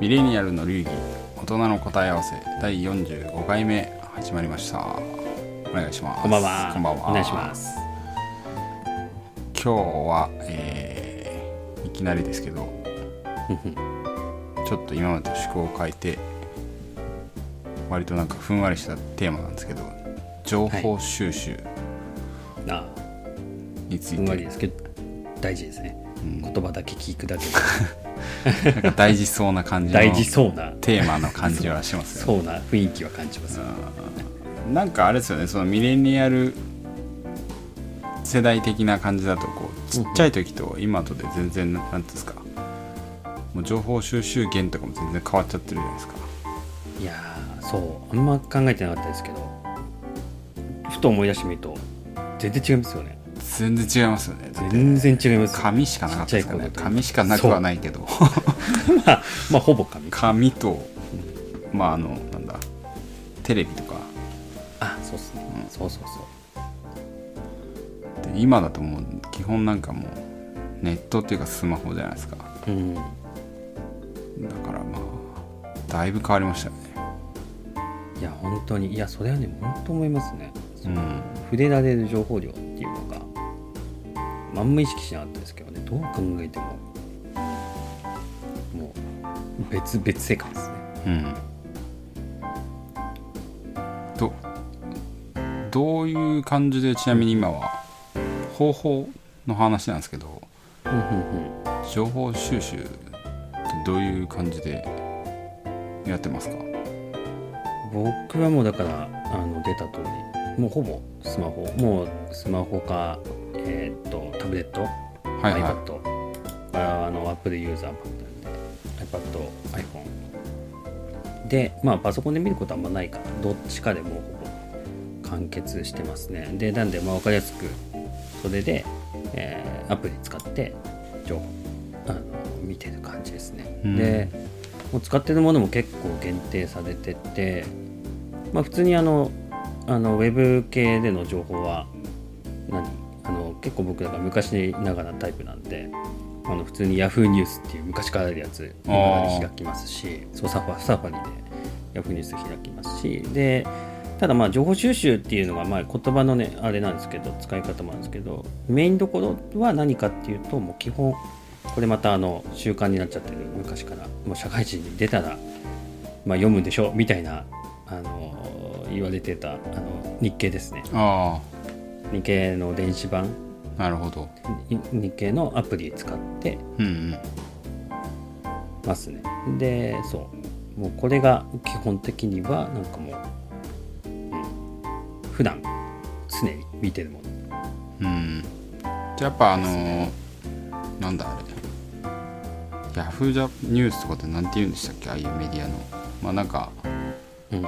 ミレニアルの流儀大人の答え合わせ第45回目始まりました。お願いします。こんばんは。こんばんは。お願いします。今日は、えーいきなりですけどちょっと今までと趣向を変えて割となんかふんわりしたテーマなんですけど情報収集あについふんわて、りですけど、大事ですね。うん。言葉だけ聞くだけ なんか大事そうな感じの大事そうな、テーマの感じはしますよね。そうな雰囲気は感じます。なんかあれですよね。そのミレニアル世代的な感じだとこうちっちゃい時と今とで全然なんていうんですか。もう情報収集源とかも全然変わっちゃってるじゃないですか。いやー、そう、あんま考えてなかったですけど、ふと思い出してみると、全然違いますよね。全然違いますよね全然違います。紙しかなかったですからね紙しかなくはないけど。まあ、まあ、ほぼ紙。紙とまああのなんだ。テレビとか。あ、そうっすね。そうそうそう。で今だともう基本なんかもうネットっていうかスマホじゃないですか。だうん。からまあだいぶ変わりましたよね。いや、本当に、いや、それはね、本当思いますね。うん。触れられる情報量っていうのがあんま意識しなかったですけどね。どう考えても。もう別別世界ですね。うん。どどういう感じでちなみに今は方法の話なんですけどうんうん。情報収集ってどういう感じでやってますか？僕はもうだからあの出た通り。もうほぼスマホ。もうスマホかえーっとタブレット、はいはい。iPad ああの Apple ユーザーばっかりで iPad、iPhone でまあパソコンで見ることはあんまないからどっちかでもうほぼ完結してますね。でなんでまあ分かりやすくそれで、えーアプリ使って情報あの見てる感じですね、うん。でもう使ってるものも結構限定されててまあ普通にあのあのウェブ系での情報は結構僕だから昔ながらタイプなんであの普通に Yahoo ニュースっていう昔からあるやつ開きますしそうサファサファリで Yahoo ニュース開きますしでただまあ情報収集っていうのがまあ言葉のねあれなんですけど使い方もあるんですけどメインどころは何かっていうともう基本これまたあの習慣になっちゃってる昔からもう社会人に出たらまあ読むんでしょみたいなあの言われてたあの日経ですね。あ日経の電子版あなるほど。に日経のアプリ使ってうんうん。ますね。でそう。もうこれが基本的にはなんかもう、うん、普段常に見てるもの。うん。じゃあやっぱあのーなんだあれ。ヤフージャニュースとかってなんて言うんでしたっけ？ああいうメディアの。まあなんかうん。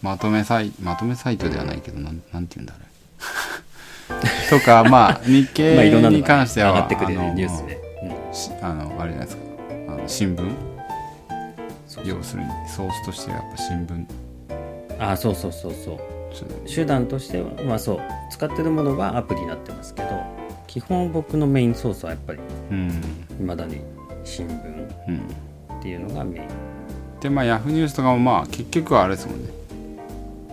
まとめサイまとめサイトではないけどなんなんて言うんだあれ とかまあ日経にが関しては上がってくるニュースで、しあのあれじゃないですか。あの新聞？要するにソースとしてはやっぱ新聞。うん、あそうそうそう。そう。手段としてはまあそう。使ってるものはアプリになってますけど基本僕のメインソースはやっぱりうん。いまだに新聞うん。っていうのがメイン。でまあヤフーニュースとかもまあ結局はあれですもんね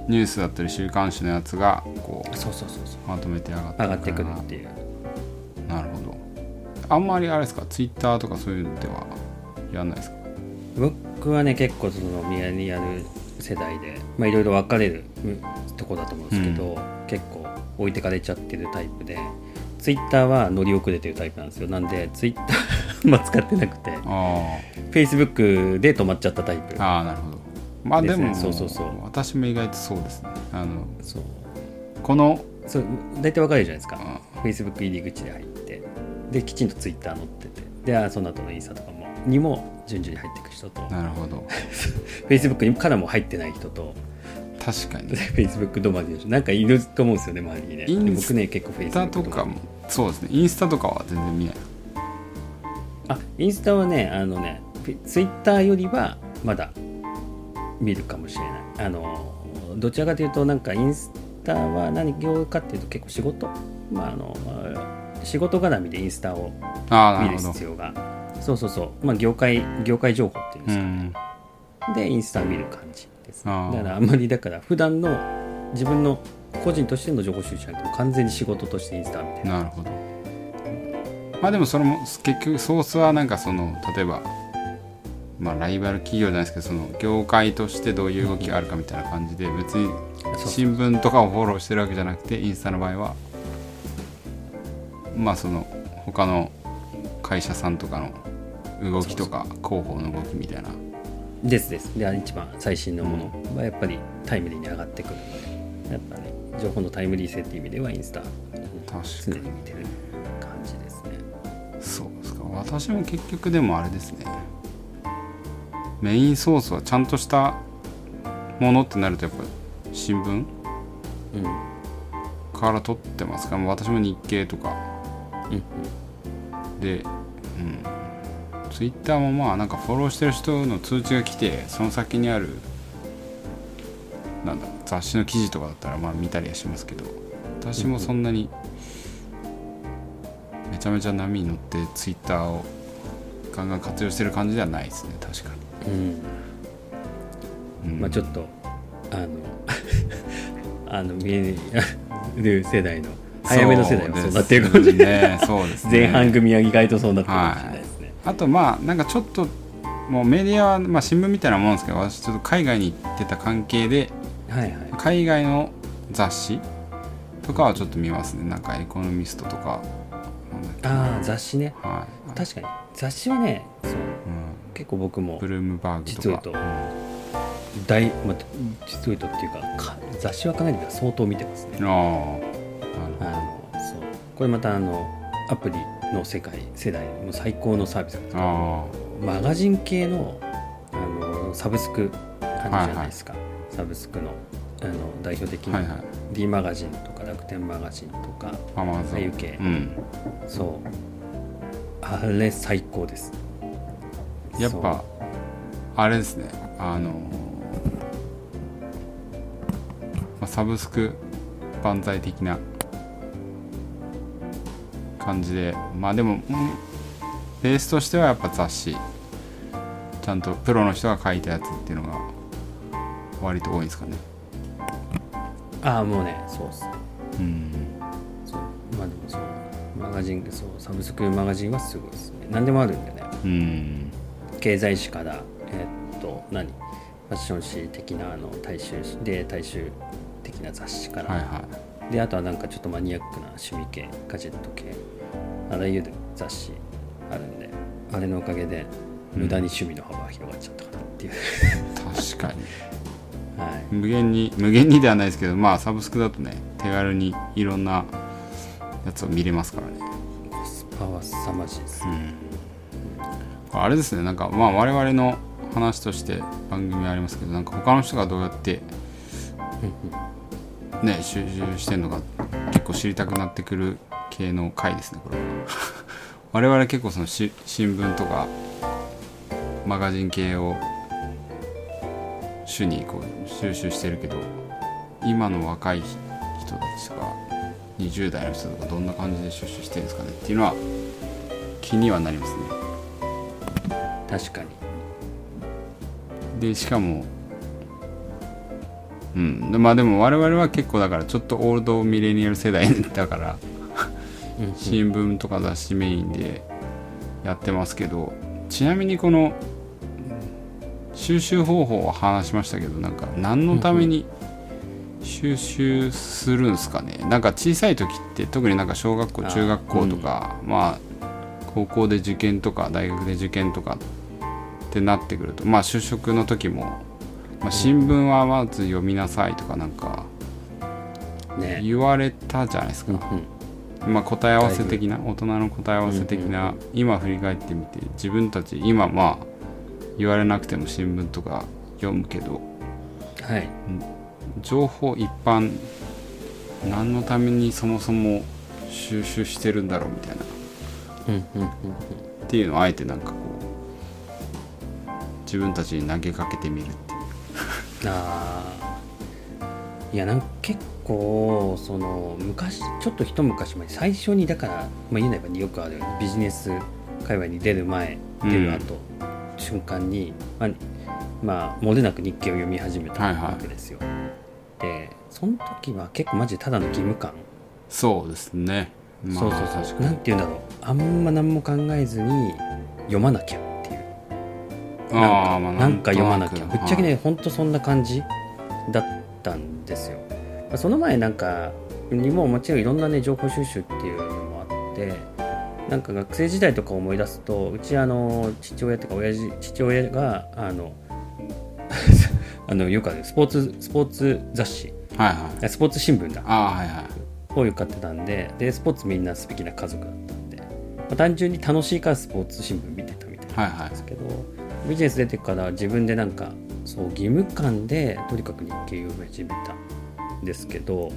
ニュースだったり週刊誌のやつがこうそうそうそうそう。まとめて上がって上がってくるっていう。なるほど。あんまりあれですか？ツイッターとかそういうのではやんないですか？僕はね結構そのミヤニアル世代でまあいろいろ分かれるうんとこだと思うんですけど、結構置いてかれちゃってるタイプでツイッターは乗り遅れてるタイプなんですよ。なんでツイッター まあ使ってなくて。あフェイスブックで止まっちゃったタイプ。あああなるほどまあでもそうそうそう。私も意外とそうですね。あのそう。このそう大体分かるじゃないですか。あフェイスブック入り口で入って。できちんとツイッター載ってて。であその後のインスタとかもにも順々に入っていく人と。なるほど。フェイスブックにからも入ってない人と。確かに。でフェイスブック止まりの人。なんかいると思うんですよね周りにね。インスで僕ね結構フェイスブックとかもそうですね。インスタとかは全然見ない。あインスタはねあのねツイッターよりはまだ見るかもしれない。あのどちらかというとなんかインスタは何業かっていうと結構仕事？まああの仕事絡みでインスタを見る必要が。そうそうそう、まあ、業界業界情報っていううかね、んでインスタ見る感じです。だからあんまりだから普段の自分の個人としての情報収集じゃなくて完全に仕事としてインスタ見てる。なるほど。まあでもそれも結局ソースはなんかその例えばまあライバル企業じゃないですけどその業界としてどういう動きがあるかみたいな感じで別に新聞とかをフォローしてるわけじゃなくてインスタの場合はまあその他の会社さんとかの動きとか広報の動きみたいな。ですです。で一番最新のものはやっぱりタイムリーに上がってくるのでやっぱね情報のタイムリー性っていう意味ではインスタ。常確かに。見てる感じですね。にそうですか。私も結局でもあれですねメインソースはちゃんとしたものってなるとやっぱ新聞？うん。から取ってますか？もう私も日経とか。うん。で、うん、ツイッターもまあなんかフォローしてる人の通知が来てその先にあるなんだ雑誌の記事とかだったらまあ見たりはしますけど私もそんなにめちゃめちゃ波に乗ってツイッターをガンガン活用してる感じではないですね確かうんに、うんまあちょっとあの あの見える世代の早めの世代はそうなってるかもしれない、ねそうですね。前半組は意外とそうなってるかもしれないですね、あとまあなんかちょっともうメディアは、まあ、新聞みたいなもんですけど私ちょっと海外に行ってた関係ではいはい。海外の雑誌とかはちょっと見ますね。なんかエコノミストとかああ雑誌ね。はい、確かに。雑誌はねそう。うん、結構僕もブルームバーグとか。実を言うと大、まあ、実を言うとっていうかか雑誌はかなり相当見てますね。うん、あのそう。これまたあのアプリの世界世代の最高のサービスなんですけどマガジン系のあのサブスクあるじゃないですか、サブスクのあの代表的な D マガジンとか楽天マガジンとかああいう系。うん。そう。あれ最高ですやっぱあれですね。あのまあ、サブスク万歳的な感じで。まあでもうんベースとしてはやっぱ雑誌。ちゃんとプロの人が書いたやつっていうのが割と多いんですかね。ああもうねそうっす。うん。そう。まあでもそう。マガジンそうサブスクマガジンはすごいですね。何でもあるんでね。うん経済誌からえーっと何？ファッション誌的なあの大衆誌で大衆的な雑誌から、はいはい。であとはなんかちょっとマニアックな趣味系ガジェット系。あらゆる雑誌あるんであれのおかげで無駄に趣味の幅が広がっちゃったかなっていう、確かに。はい。無限に無限にではないですけどまあサブスクだとね手軽にいろんなやつを見れますからね。コスパは凄まじいです、あれですねなんかまあ我々の話として番組ありますけどなんか他の人がどうやってね収集してんのか結構知りたくなってくる系の回ですねこれ。は 我々結構そのし新聞とかマガジン系を主にこう収集してるけど今の若い人たちとか20代の人とかどんな感じで収集してるんですかねっていうのは気にはなりますね。確かに。でしかもうん。でまあでも我々は結構だからちょっとオールドミレニアル世代だからうん新聞とか雑誌メインでやってますけどちなみにこの収集方法は話しましたけどなんか何のために収集するんですかね？なんか小さい時って特になんか小学校中学校とか、まあ高校で受験とか大学で受験とかってなってくるとまあ就職の時も、まあ、新聞はまず読みなさいとかなんかね。言われたじゃないですか、うんまあ、答え合わせ的な大人の答え合わせ的な、今振り返ってみて自分たち今まあ言われなくても新聞とか読むけどはい。情報一般何のためにそもそも収集してるんだろうみたいな。うんうんうん。っていうのをあえてなんかこう自分たちに投げかけてみるっていう。あー。いやなんか結構その昔ちょっと一昔前最初にだから、まあ、言うなればよくあるようにビジネス界隈に出る前出る後、中瞬間に、まあ、まあ、漏れなく日記を読み始めたはいはいわけですよ、でその時は結構マジでただの義務感、そうですね。まあ。そうそうそう。なんて言うんだろう。あんま何も考えずに読まなきゃなんか読まなきゃ。ぶっちゃけねほんとそんな感じだったんですよ。まあその前なんかにももちろんいろんなね情報収集っていうのもあってなんか学生時代とか思い出すとうちあの父親っていうか親父父親があの あのよくあるスポーツスポーツ雑誌。はいはい。スポーツ新聞だ。ああはいはい。をよく買ってたんででスポーツみんな素敵な家族だったんで、まあ単純に楽しいからスポーツ新聞見てたみたいなはいはいですけどビジネス出てから自分でなんかそう義務感でとにかく日経を始めたんですけど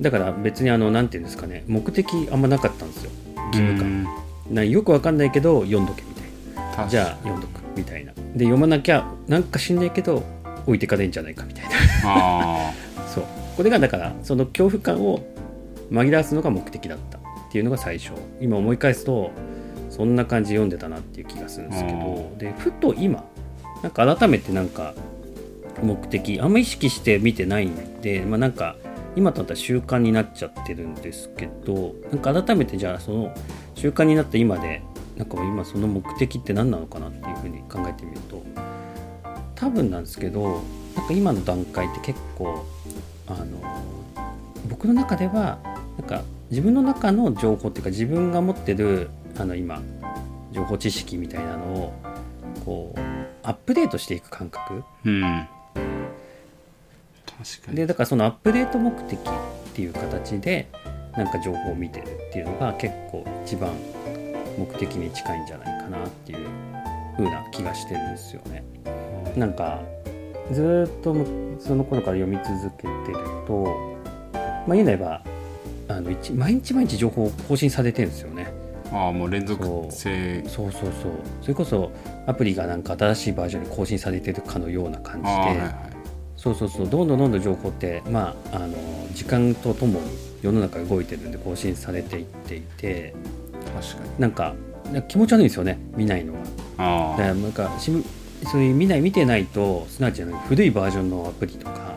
だから別にあのなんていうんですかね目的あんまなかったんですよ。義務感。なよくわかんないけど読んどけみたいな。感じゃあ読んどくみたいな。で読まなきゃなんか知んないけど置いてかれんじゃないかみたいな。あ そう。これがだからその恐怖感を紛らわすのが目的だったっていうのが最初。今思い返すとそんな感じで読んでたなっていう気がするんですけど。でふと今なんか改めてなんか目的あんま意識して見てないんでまあなんか今となったら習慣になっちゃってるんですけどなんか改めてじゃあその習慣になった今でなんか今その目的って何なのかなっていうふうに考えてみると多分なんですけどなんか今の段階って結構あの僕の中ではなんか自分の中の情報っていうか自分が持ってるあの今情報知識みたいなのをこうアップデートしていく感覚うん確かにでだからそのアップデート目的っていう形でなんか情報を見てるっていうのが結構一番目的に近いんじゃないかなっていう風な気がしてるんですよね。なんかずーっとその頃から読み続けてるとまあ言うなればあの一毎日毎日情報更新されてるんですよね。ああもう連続性。そうそうそう。それこそアプリがなんか新しいバージョンに更新されてるかのような感じで、はいはい。そうそうそう。どんどんどんどん情報ってまああの時間とともに世の中動いてるんで更新されていっていて。確かに。なんかな気持ち悪いんですよね。見ないのが。あだからなんかしそういう見ない見てないとすなわち古いバージョンのアプリとか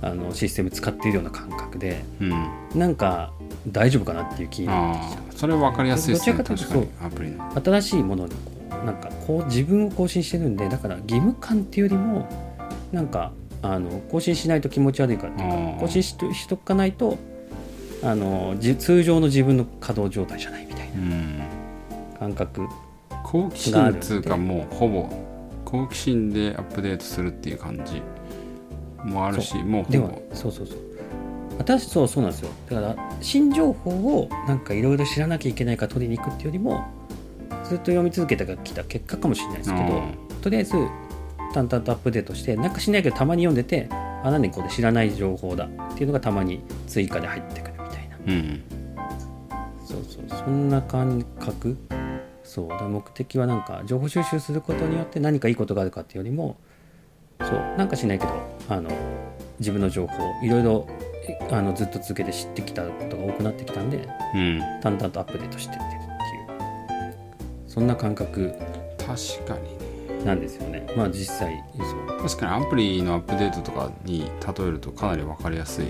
あのシステム使っているような感覚であうん。なんか大丈夫かなっていう気になってきちゃうそれは分かりやすいですね。どちらかというとアプリの。新しいものにこうなんかこう自分を更新してるんでだから義務感っていうよりもなんかあの更新しないと気持ち悪いからっていうか更新しとしとかないとあのじ通常の自分の稼働状態じゃないみたいうん。な感覚好奇心っつうかもうほぼ好奇心でアップデートするっていう感じもあるしもうほぼ。そうそうそう私そうそうなんですよ。だから新情報をなんかいろいろ知らなきゃいけないから取りに行くっていうよりもずっと読み続けてきた結果かもしれないですけど、うん。とりあえず淡々とアップデートしてなんかしないけどたまに読んでてあ何これ知らない情報だっていうのがたまに追加で入ってくるみたいな。うん。そうそうそんな感覚。そうだ目的はなんか情報収集することによって何かいいことがあるかっていうよりもそうなんかしないけどあの自分の情報いろいろえあのずっと続けて知ってきたことが多くなってきたんでうん。淡々とアップデートしてってるっていう。そんな感覚確かにねなんですよね。まあ実際そう。確かにアプリのアップデートとかに例えるとかなり分かりやすい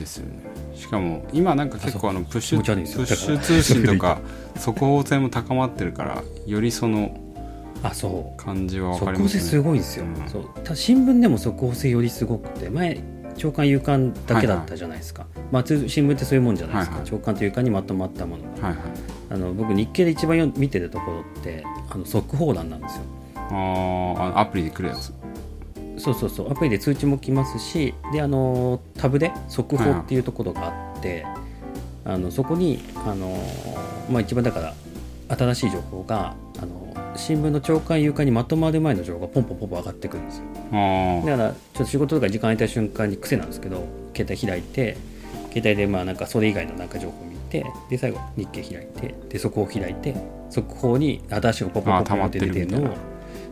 ですよね。しかも今なんか結構あのプッシュプッシュ通信とか速報性も高まってるからよりそのあそう。感じは分か速報性りますね。すごいんですよ、うん。そう。た新聞でも速報性よりすごくて前朝刊夕刊だけだったじゃないですか、まあ通新聞ってそういうもんじゃないですか、はいはい。朝刊と夕刊にまとまったものが。はいはい。あの僕日経で一番よ見てるところってあの速報欄なんですよ。あーあのアプリで来るやつ。そうそうそう。アプリで通知も来ますしであのタブで速報っていうところがあって、あのそこにあの、まあ、一番だから新しい情報があの新聞の朝刊夕刊にまとまる前の情報がポンポンポンポン上がってくるんですよ。あだからちょっと仕事とか時間空いた瞬間に癖なんですけど携帯開いて携帯でまあなんかそれ以外のなんか情報を見てで最後日経開いてで速報開いて速報に新しいのがポンポンポンポンって出てるのを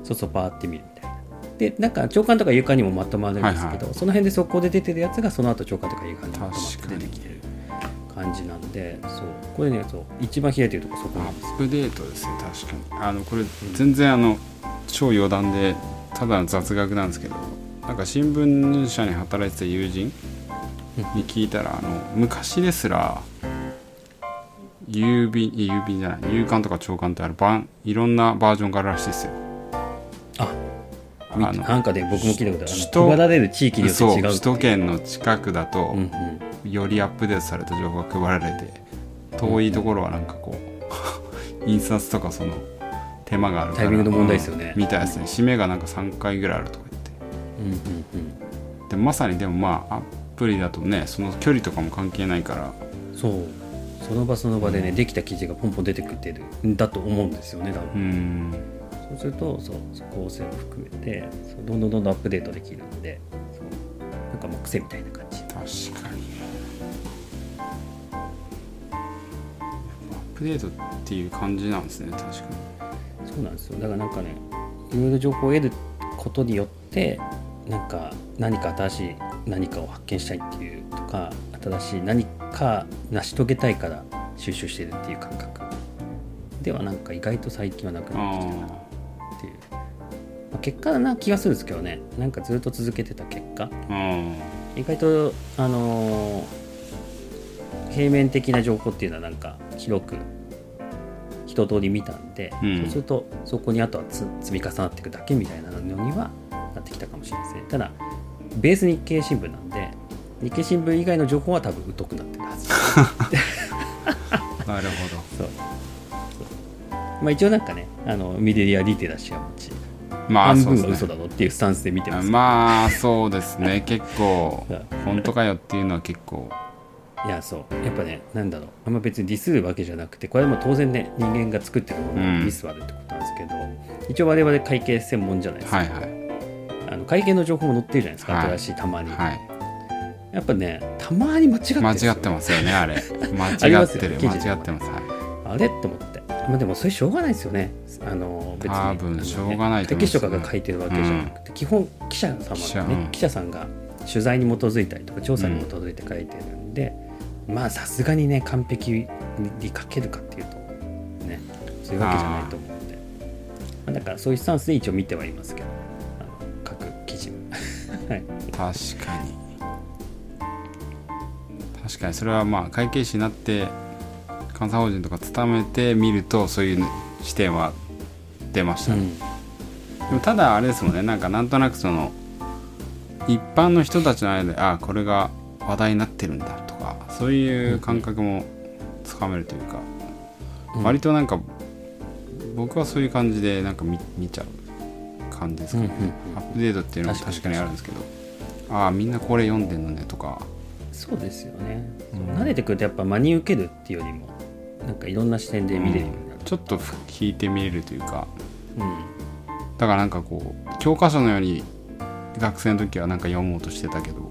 そうそうパーって見るみたいな。でなんか朝刊とか夕刊にもまとまるんですけど、はいその辺で速報で出てるやつがその後朝刊とか夕刊にまとまって出てきてる感じなんでそう。これねそう一番開いてるとこそこアなんです。よップデートですね確かに。あのこれ全然あの超余談でただの雑学なんですけどなんか新聞社に働いてた友人に聞いたらあの昔ですら郵便郵便じゃない郵還とか長官ってある版いろんなバージョンがあるらしいですよ。あみあのなんかね僕も聞いたことある。首都配られる地域によって違う首都圏の近くだと、うんうんよりアップデートされた情報が配られて遠いところはなんかこう印刷とかその手間があるからタイミングの問題ですよね。うん。みたいですね。締めがなんか3回ぐらいあるとか言って。うんうんうんでまさにでもまあアプリだとねその距離とかも関係ないから。そう。その場その場でねできた記事がポンポン出てくってるんだと思うんですよね多う分、ん。そうするとそう構成も含めてどんどんどんどんアップデートできるんでなんかもう癖みたいな感じ。確かにプデートっていう感じなんですね確か。にそうなんですよ。だからなんかねいろいろ情報を得ることによってなんか何か新しい何かを発見したいっていうとか新しい何か成し遂げたいから収集してるっていう感覚ではなんか意外と最近はなくなってきてるなっていう、まあ、結果な気がするんですけどね。なんかずっと続けてた結果。意外とあのー平面的な情報っていうのはなんか広く一通り見たんで、うん。そうするとそこにあとはつ積み重なっていくだけみたいなのにはなってきたかもしれないですねただベース日経新聞なんで日経新聞以外の情報は多分疎くなってるはず。なる そう。まあ一応なんかねあのミデリアリテラシーは持ちほどまあ半分は嘘だろっていうスタンスで見てますまあそうですね。結構 う。ん本当かよっていうのは結構いやそう。やっぱねなんだろう。あんま別にディスるわけじゃなくてこれはもう当然ね人間が作ってるものうん。にディスはあるってことなんですけど、一応我々会計専門じゃないですか、はいはい。あの会計の情報も載ってるじゃないですか、はい。新しいたまに、はい。やっぱねたまに間違って間違ってますよねあれ。間違ってる間違ってます。はい。あれ？って思って。まあでもそれしょうがないですよね。あの別に。多分しょうがないと思います。会計士とかが書いてるわけじゃなくて、基本記者様記者がねうん。記者さんが取材に基づいたりとか調査に基づいて書いてるんで、まあさすがにね完璧に書けるかっていうとねそういうわけじゃないと思うんで。まあだからそういうスタンスで一応見てはいますけど。あの各記事は はい。確かに。確かに。それはまあ会計士になって監査法人とか勤めてみるとそういう視点は出ましたね、うん。でもただあれですもんね。なんかなんとなくその一般の人たちの間であこれが話題になってるんだとかそういう感覚もつかめるというか、うん。割となんか僕はそういう感じでなんか見見ちゃう感じですかね、うんうんうんアップデートっていうのは確かに。あるんですけどああみんなこれ読んでんのねとか。そうですよね、うん。慣れてくるとやっぱ真に受けるっていうよりもなんかいろんな視点で見れるようになる、ちょっと引いてみれるというか。うん。だからなんかこう教科書のように学生の時はなんか読もうとしてたけど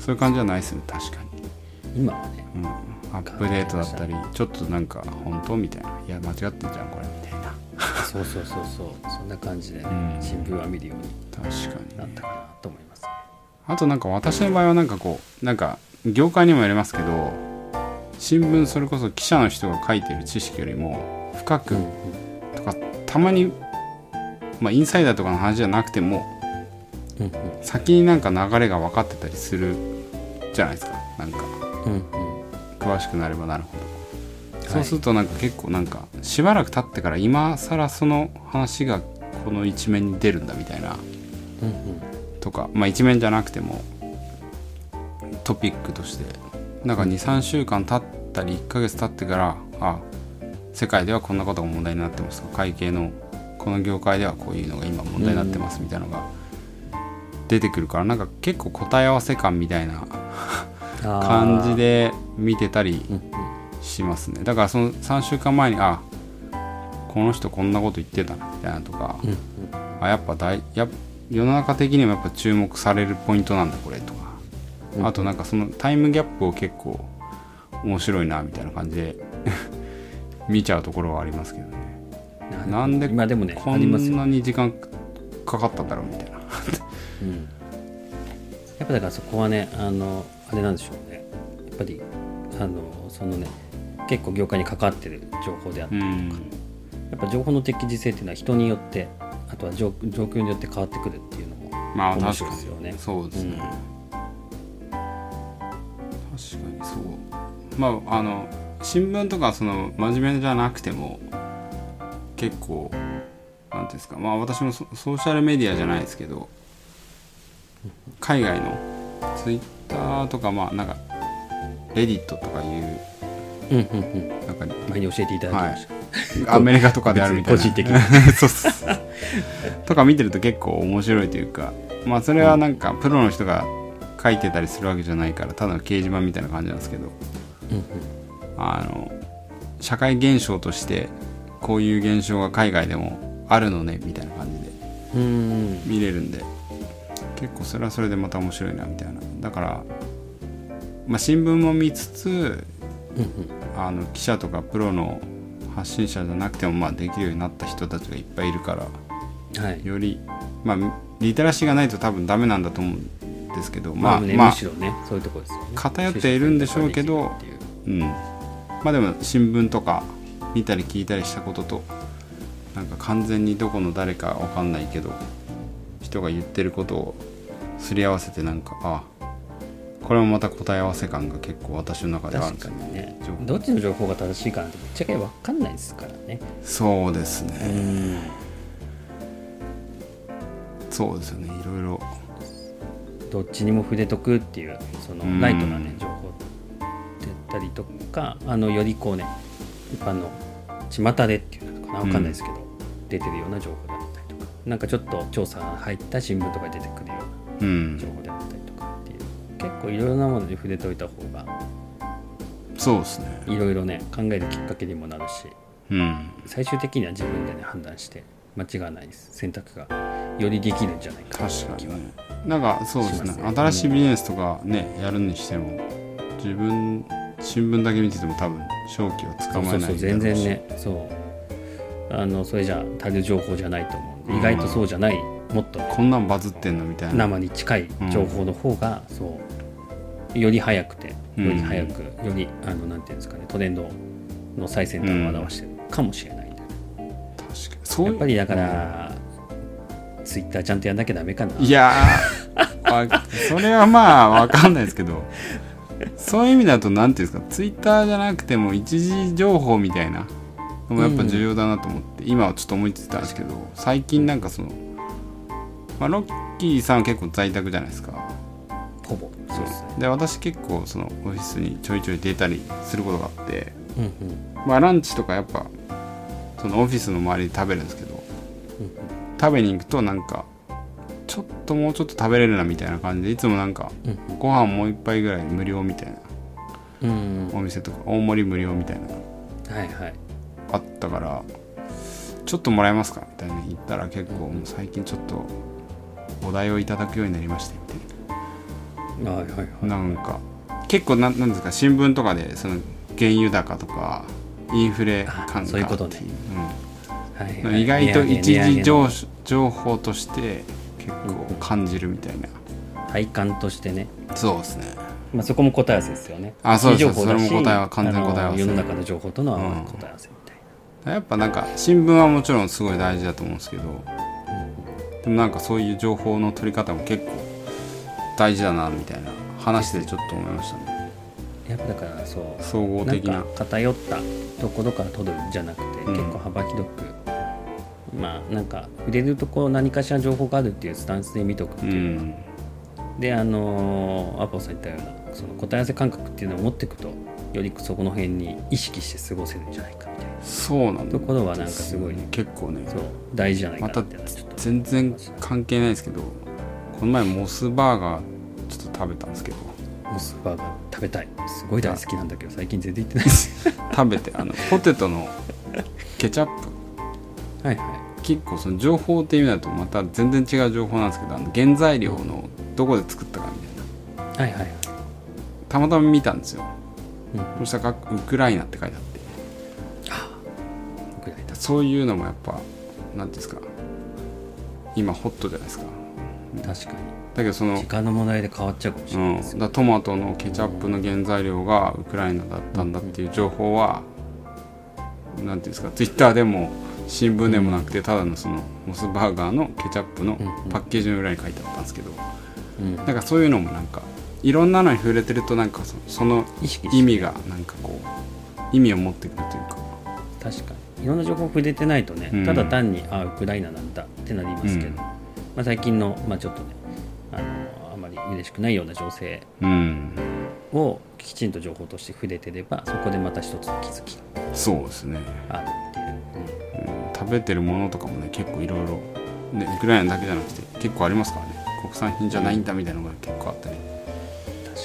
そういう感じじゃないですね確かに、今はね。うん、アップデートだったりちょっとなんか本当みたいな。いや間違ってんじゃんこれみたいな。そうそうそうそう。そんな感じで、新聞は見るように確かに。なったかなと思います。ねあとなんか私の場合はなんかこうなんか業界にもよりますけど新聞それこそ記者の人が書いてる知識よりも深くとかたまに、まあ、インサイダーとかの話じゃなくても先になんか流れが分かってたりするじゃないですか。なんか。うんうん。詳しくなればなるほど、はい。そうするとなんか結構なんかしばらく経ってから今更その話がこの一面に出るんだみたいなうんうん。とかまあ一面じゃなくてもトピックとして。なんか23週間経ったり1ヶ月経ってからあ世界ではこんなことが問題になってますとか会計のこの業界ではこういうのが今問題になってますみたいなのが出てくるからなんか結構答え合わせ感みたいな感じで見てたりうんうん。しますねだからその3週間前にあこの人こんなこと言ってたなみたいなとか、うんあやっぱ大やっ世の中的にもやっぱ注目されるポイントなんだこれとか、うんあとなんかそのタイムギャップを結構面白いなみたいな感じで 見ちゃうところはありますけどね。うんなんで今でもねこんなに時間かかったんだろうみたいなうん、やっぱだからそこはねあのあれなんでしょうね。やっぱりああのそのね結構業界に関わってる情報であったりとか、うん。やっぱ情報の適時性っていうのは人によってあとは状状況によって変わってくるっていうのも面白いですよね。そうですね、うん。確かにそう。まああの新聞とかその真面目じゃなくても結構なんていうんですか。まあ私もソソーシャルメディアじゃないですけど海外のツイッターとかまあなんかレディットとかいううんうんうん。なんか前に教えていただきました、アメリカとかであるみたいな。とか見てると結構面白いというかまあそれはなんかプロの人が書いてたりするわけじゃないからただの掲示板みたいな感じなんですけどうんうん。あの社会現象としてこういう現象が海外でもあるのねみたいな感じでうん。見れるんで結構それはそれでまた面白いなみたいな。だから、まあ、新聞も見つつうんうん。あの記者とかプロの発信者じゃなくてもまあできるようになった人たちがいっぱいいるからはい。よりまあリテラシーがないと多分ダメなんだと思うんですけどまあ、ねまあまあむしろねそういうところですよね。偏っているんでしょうけどう。うん。まあでも新聞とか見たり聞いたりしたこととなんか完全にどこの誰かわかんないけど人が言ってることをすり合わせてなんかあこれもまた答え合わせ感が結構私の中であるん確ですよねどっちの情報が正しいかなんてぶっちゃけ分かんないですからね。そうですね。うん。そうですよね。いろいろどっちにも触れとくっていうそのうん。ライトなね情報だったりとかあのよりこうね一般の巷でっていうのかな分かんないですけど、出てるような情報だったりとか。なんかちょっと調査が入った新聞とかに出てくるよ情報であったりとかっていう結構いろいろなものに触れておいた方がそうですね。いろいろね考えるきっかけにもなるしうん。最終的には自分でね判断して間違わないです選択がよりできるんじゃないかな確かにね。なんかそうですね。ね。新しいビジネスとかねやるにしても自分新聞だけ見てても多分正気をつかまえないそうそう全然ね。そう。あのそれじゃ足る情報じゃないと思うんで、うん意外とそうじゃないもっとこんなんバズってんのみたいな。生に近い情報の方が、そうより早くてうん。より早く、よりあのなんていうんですかねトレンドの最先端を表してるかもしれないんで、確かに。やっぱりだから、ツイッターちゃんとやんなきゃダメかな。いやそれはまあわかんないですけどそういう意味だと何ていうんですかツイッターじゃなくても一時情報みたいなのもやっぱ重要だなと思って、今はちょっと思いついたんですけど最近なんかその、まあ、ロッキーさんは結構在宅じゃないですか。ほぼ。そうですね。で私結構そのオフィスにちょいちょい出たりすることがあって。うんうん。まあランチとかやっぱそのオフィスの周りで食べるんですけど。うん食べに行くとなんかちょっともうちょっと食べれるなみたいな感じでいつもなんかうんご飯もう一杯ぐらい無料みたいな。うんうん。お店とか大盛り無料みたいな。はいはい。あったからちょっともらえますかみたいな言ったら結構もう最近ちょっとお題をいただくようになりまして。みたいはいはいはい。ななんか結構なんなんですか新聞とかでその原油高とかインフレ感あそういうことね。っていうはい。意外と一時情情報として結構感じるみたいな、体感としてね。そうですね。まあ、そこも答え合わせですよね。あそうですそれも答えは完全答え合わせ。世の中の情報とのうん。答え合わせみたいな。やっぱなんか新聞はもちろんすごい大事だと思うんですけどでもなんかそういう情報の取り方も結構大事だなみたいな話でちょっと思いましたね。やっぱだからそう総合的な。か偏ったところから取るんじゃなくて、うん。結構幅広くまあなんか触れるところ何かしら情報があるっていうスタンスで見とくってういうのが、ん。であのーアポさん言ったようなその答え合わせ感覚っていうのを持っていくとよりそこの辺に意識して過ごせるんじゃないかみたいな。そうなんだ。ところはなんかすごい結構ね。そう大事じゃないかまたなっていうのはちょっと。全然関係ないですけどこの前モスバーガーちょっと食べたんですけど。モスバーガー食べたい。すごい大好きなんだけど最近全然行ってないです。食べてあのポテトのケチャップ。はいは結構その情報っていう意味だとまた全然違う情報なんですけどあの原材料のどこで作ったかみたいな。いはいはいはい。たまたま見たんですよ。うんそしたらウクライナって書いてあってぐらいだそういうのもやっぱ何ていうん。ですか今ホットじゃないですか確かにだけどその時間の問題で変わっちゃうかもしれ、ないですよ、だトマトのケチャップの原材料がウクライナだったん。だっていう情報は、なん。ていうん。ですかツイッターでも新聞でもなくてただのそのモスバーガーのケチャップのパッケージの裏に書いてあったん。ですけどうん。なん。かそういうのもなん。かいろんなのに触れてるとなんかそその意味がなんかこう意味を持ってくるというか。確かに。いろんな情報触れてないとね、うん。ただ単にあウクライナなんだってなりますけど、うん。まあ、最近の、まあ、ちょっとねあのあまり嬉しくないような情勢うん。をきちんと情報として触れてればそこでまた一つの気づきがそうですね、あるっていう、うん。食べてるものとかもね結構いろいろねウクライナだけじゃなくて結構ありますからね。国産品じゃないんだみたいなのが結構あったり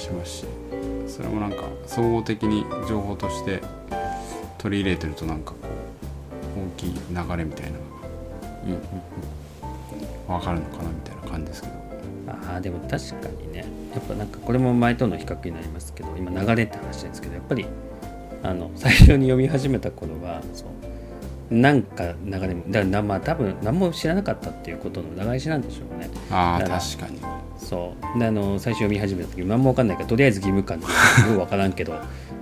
しますしそれもなんか総合的に情報として取り入れてるとなんかこう大きい流れみたいなうんうんのが分かるのかなみたいな感じですけど。ああでも確かにね。やっぱなんかこれも前との比較になりますけど今流れって話ですけどやっぱりあの最初に読み始めた頃はそうなんか流れもだからまあ多分何も知らなかったっていうことの長いしなんでしょうね。あ確かにそう。であの最初読み始めた時何も分かんないからとりあえず義務感でよく分からんけど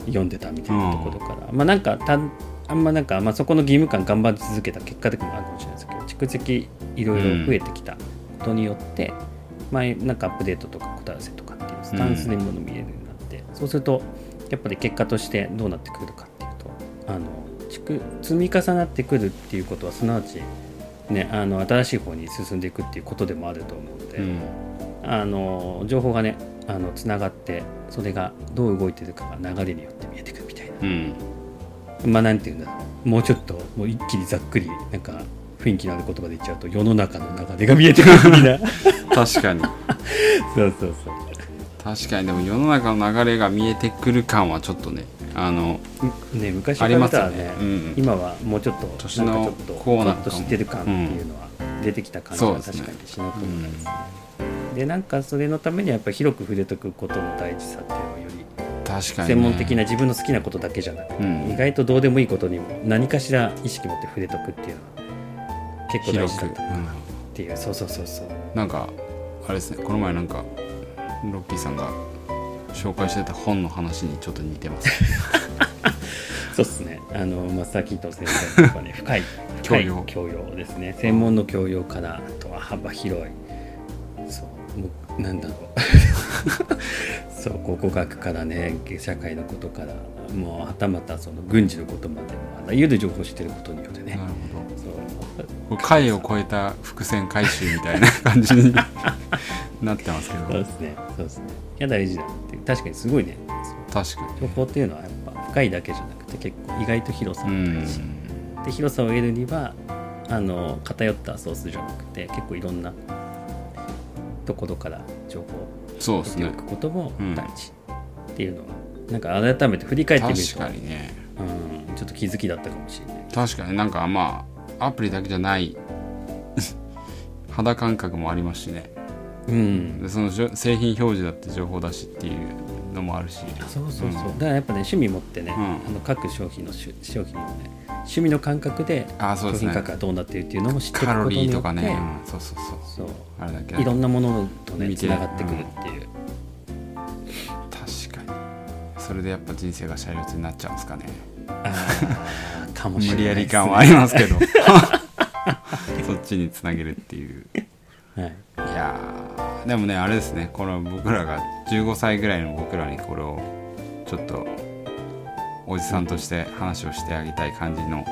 読んでたみたいなところから、まあなんかたあんまなんか、まあ、そこの義務感頑張り続けた結果的にもあるかもしれないですけど蓄積いろいろ増えてきたことによって、前なんかアップデートとか答え合わせとかっていうスタンスでもの見えるようになって、そうするとやっぱり結果としてどうなってくるかっていうとあの蓄積み重なってくるっていうことはすなわち、ね、あの新しい方に進んでいくっていうことでもあると思うので。うんあの情報がねあのつながってそれがどう動いてるかが流れによって見えてくるみたいうん。なまあなんていうんだろう。もうちょっともう一気にざっくりなんか雰囲気のある言葉で言っちゃうと世の中の流れが見えてくる的な。確かに。そうそうそう。確かにでも世の中の流れが見えてくる感はちょっとねあのね昔ありますよから見たらねね。うん。今はもうちょっと年のちょっと知ってる感っていうのは出てきた感じはそうですね。確かにしなくもないですねでなんかそれのためにはやっぱり広く触れとくことの大事さっていうのをより確かに、ね、専門的な自分の好きなことだけじゃなくて、うん。意外とどうでもいいことにも何かしら意識持って触れとくっていうのは結構大事だったっていう。そうそうそうそう。うんなんかあれですねこの前なんかロッキーさんが紹介してた本の話にちょっと似てます。そうっすね。あのマスター・キートン先生とかね深い教養。教養ですね。専門の教養からあとは幅広い。そうもうなんだろう。そう考古学からね社会のことからもうはたまたその軍事のことまでもあらゆる情報を知ってることによってね。なるほど。回を超えた伏線回収みたいな 感じになってますけど。そうですね。そうですね。いや大事だなって確かにすごいね。確か情報っていうのはやっぱ深いだけじゃなくて結構意外と広さが大事、で広さを得るにはあの偏ったソースじゃなくて結構いろんなところから情報を得ておくこともうん大事っていうのは、なんか改めて振り返ってみる確とかにね。うん、ちょっと気づきだったかもしれない。確かに。なんかまあアプリだけじゃない 肌感覚もありますしね。うん。でその製品表示だって情報だしっていうのもあるし。そうそうそう、うんだからやっぱね趣味持ってね、うん。あの各商品の商品のね趣味の感覚で商ああそうですね。品価格がどうなってるっていうのも知ってるカロことによってリーとかね、うんそうそうそう。あれだけ。いろんなものとねつながってくるっていう、確かに。それでやっぱ人生が車列になっちゃうんですかね。かもしれない無理やり感はありますけど。そっちにつなげるっていう。はい、いやーでもねあれですね。この僕らが15歳ぐらいの僕らにこれをちょっとおじさんとして話をしてあげたい感じの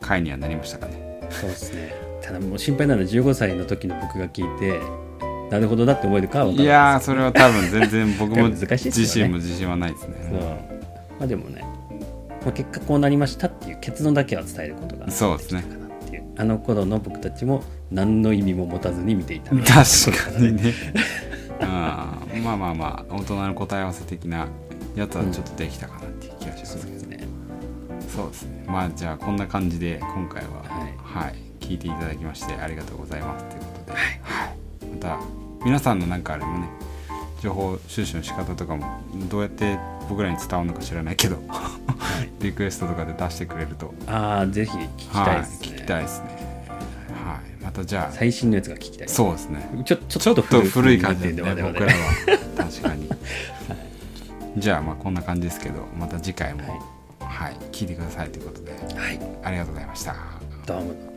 回にはなりましたかね。そうですね。ただもう心配なのは15歳の時の僕が聞いてなるほどだって思えるかは分かいらないやーそれは多分全然僕も 自身も自信はないですそう。ねまあでもね、まあ、結果こうなりましたっていう結論だけは伝えることがそうですね。あの頃の僕たちも何の意味も持たずに見ていた。確かにね。あーまあまあまあ大人の答え合わせ的なやつはちょっとできたかなっていう気がしますけど、そうですねそうですね。まあじゃあこんな感じで今回は、はい、はい、聞いていただきましてありがとうございますということで、はい、また皆さんのなんかあれもね情報収集の仕方とかもどうやって僕らに伝わるのか知らないけどリクエストとかで出してくれると。ああぜひ聞きたいですね、はい、聞きたいですね。はい。またじゃあ最新のやつが聞きたいそうですね。ちょちょっと古い感じで、ね、僕らは。確かに、い、じゃあまあこんな感じですけどまた次回も、はい。はい、聞いてくださいということで、はい、ありがとうございました。どうも。